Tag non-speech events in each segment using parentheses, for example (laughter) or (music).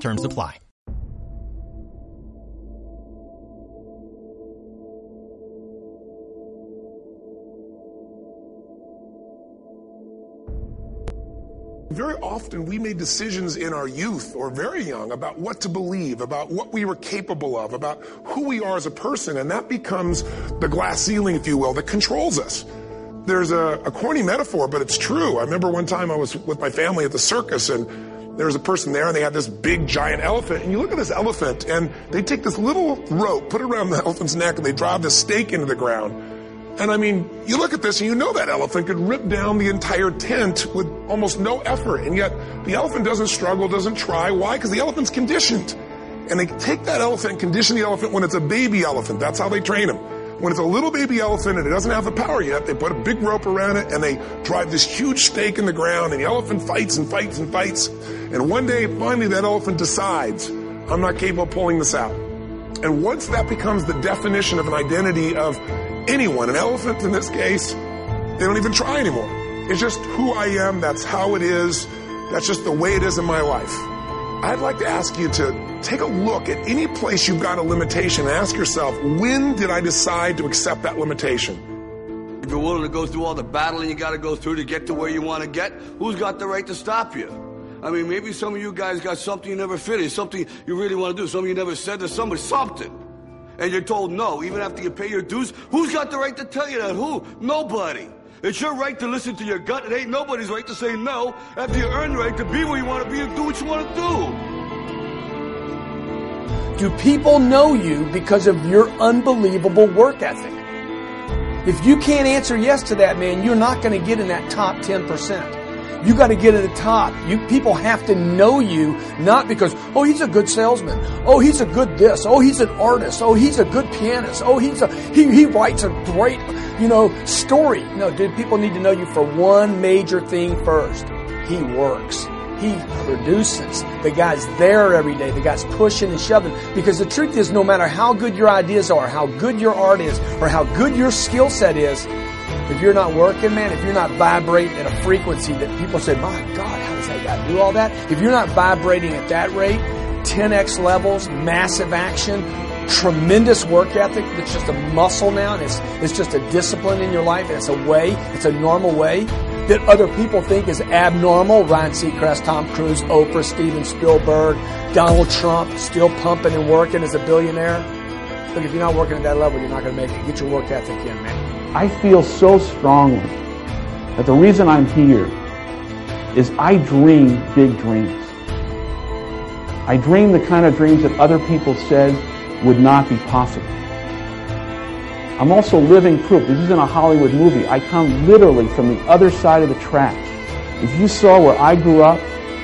Terms apply. Very often we made decisions in our youth or very young about what to believe, about what we were capable of, about who we are as a person, and that becomes the glass ceiling, if you will, that controls us. There's a, a corny metaphor, but it's true. I remember one time I was with my family at the circus and there was a person there and they had this big giant elephant and you look at this elephant and they take this little rope, put it around the (laughs) elephant's neck and they drive this stake into the ground and I mean, you look at this and you know that elephant could rip down the entire tent with almost no effort. And yet the elephant doesn't struggle, doesn't try. Why? Because the elephant's conditioned. And they take that elephant condition the elephant when it's a baby elephant. That's how they train them. When it's a little baby elephant and it doesn't have the power yet, they put a big rope around it and they drive this huge stake in the ground and the elephant fights and fights and fights. And one day, finally, that elephant decides, I'm not capable of pulling this out. And once that becomes the definition of an identity of anyone, an elephant in this case, they don't even try anymore. It's just who I am. That's how it is. That's just the way it is in my life. I'd like to ask you to take a look at any place you've got a limitation and ask yourself, when did I decide to accept that limitation? If you're willing to go through all the battling you got to go through to get to where you want to get, who's got the right to stop you? I mean, maybe some of you guys got something you never finished, something you really want to do, something you never said to somebody, something and you're told no, even after you pay your dues, who's got the right to tell you that? Who? Nobody. It's your right to listen to your gut. It ain't nobody's right to say no after you earn the right to be where you want to be and do what you want to do. Do people know you because of your unbelievable work ethic? If you can't answer yes to that, man, you're not going to get in that top 10%. You got to get to the top. You people have to know you not because oh he's a good salesman. Oh he's a good this. Oh he's an artist. Oh he's a good pianist. Oh he's a he he writes a great you know story. No, dude, people need to know you for one major thing first. He works. He produces. The guy's there every day. The guy's pushing and shoving. Because the truth is, no matter how good your ideas are, how good your art is, or how good your skill set is, if you're not working, man, if you're not vibrating at a frequency that people say, my God, how does that guy do all that? If you're not vibrating at that rate, 10x levels, massive action, tremendous work ethic that's just a muscle now and it's, it's just a discipline in your life and it's a way, it's a normal way that other people think is abnormal. Ryan Seacrest, Tom Cruise, Oprah, Steven Spielberg, Donald Trump still pumping and working as a billionaire. Look, if you're not working at that level, you're not going to make it. Get your work ethic in, man. I feel so strongly that the reason I'm here is I dream big dreams. I dream the kind of dreams that other people said would not be possible. I'm also living proof. This isn't a Hollywood movie. I come literally from the other side of the tracks. If you saw where I grew up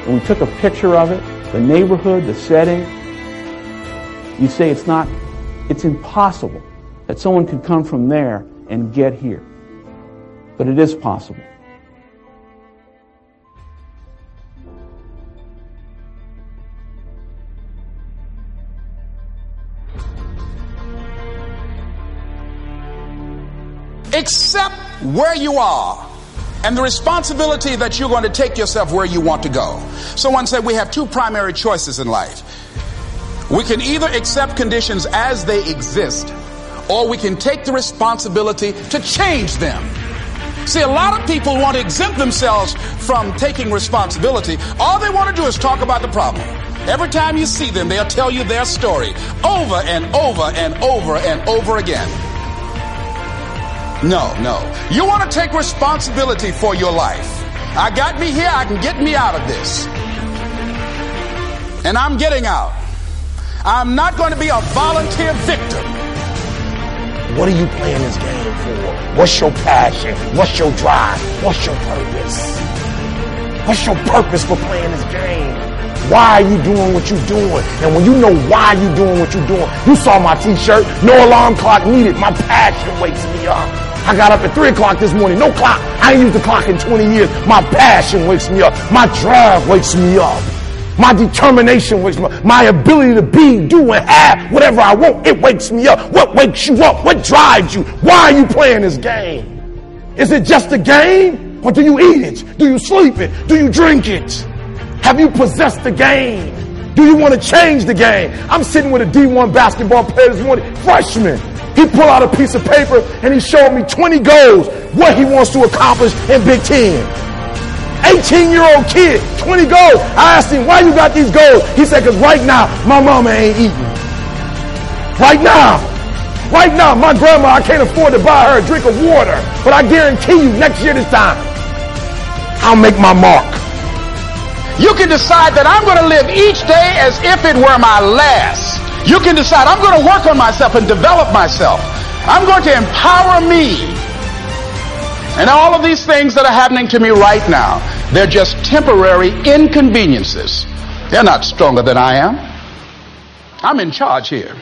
and we took a picture of it, the neighborhood, the setting, you'd say it's not, it's impossible that someone could come from there and get here. But it is possible. Accept where you are and the responsibility that you're going to take yourself where you want to go. Someone said we have two primary choices in life. We can either accept conditions as they exist or we can take the responsibility to change them. See, a lot of people want to exempt themselves from taking responsibility. All they want to do is talk about the problem. Every time you see them, they'll tell you their story over and over and over and over again. No, no. You want to take responsibility for your life. I got me here, I can get me out of this. And I'm getting out. I'm not going to be a volunteer victim. What are you playing this game for? What's your passion? What's your drive? What's your purpose? What's your purpose for playing this game? why are you doing what you're doing? And when you know why you're doing what you're doing, you saw my t-shirt, no alarm clock needed. My passion wakes me up. I got up at 3 o'clock this morning, no clock. I ain't used the clock in 20 years. My passion wakes me up. My drive wakes me up. My determination wakes me up. My ability to be, do, and have whatever I want, it wakes me up. What wakes you up? What drives you? Why are you playing this game? Is it just a game? Or do you eat it? Do you sleep it? Do you drink it? Have you possessed the game? Do you want to change the game? I'm sitting with a D1 basketball player this morning, freshman. He pulled out a piece of paper and he showed me 20 goals, what he wants to accomplish in Big Ten. 18 year old kid, 20 goals. I asked him, why you got these goals? He said, cause right now, my mama ain't eating. Right now. Right now, my grandma, I can't afford to buy her a drink of water. But I guarantee you, next year this time, I'll make my mark. You can decide that I'm going to live each day as if it were my last. You can decide I'm going to work on myself and develop myself. I'm going to empower me. And all of these things that are happening to me right now, they're just temporary inconveniences. They're not stronger than I am. I'm in charge here.